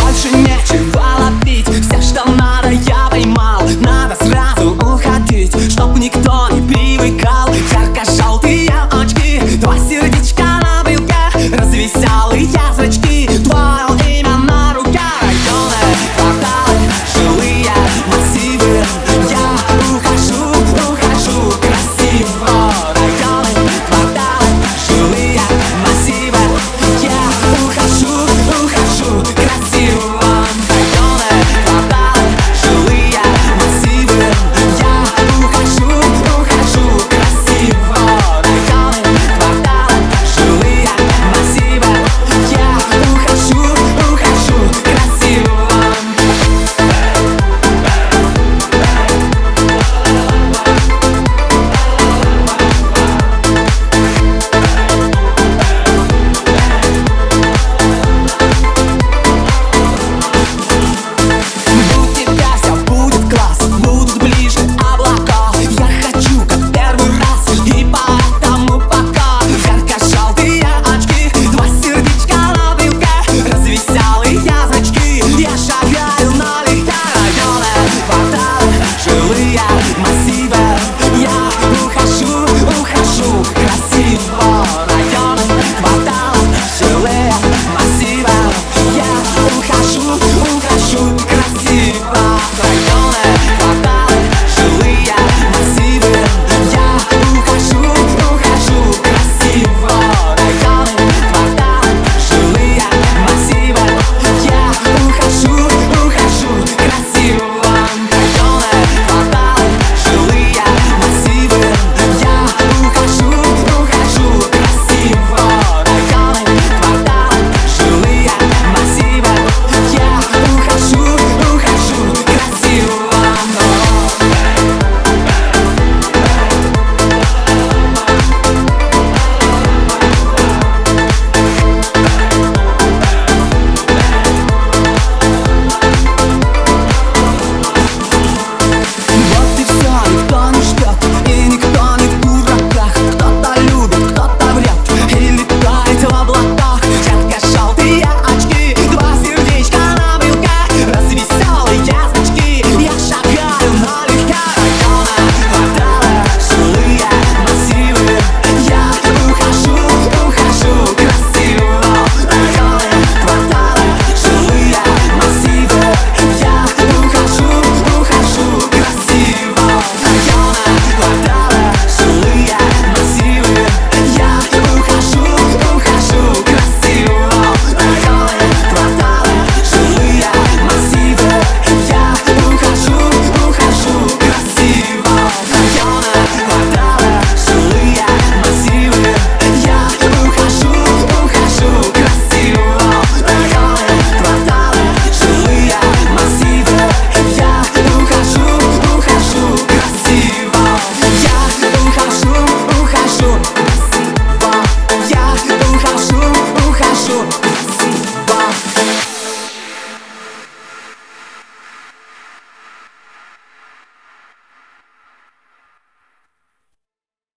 Больше нечего ловить Все, что надо, я поймал.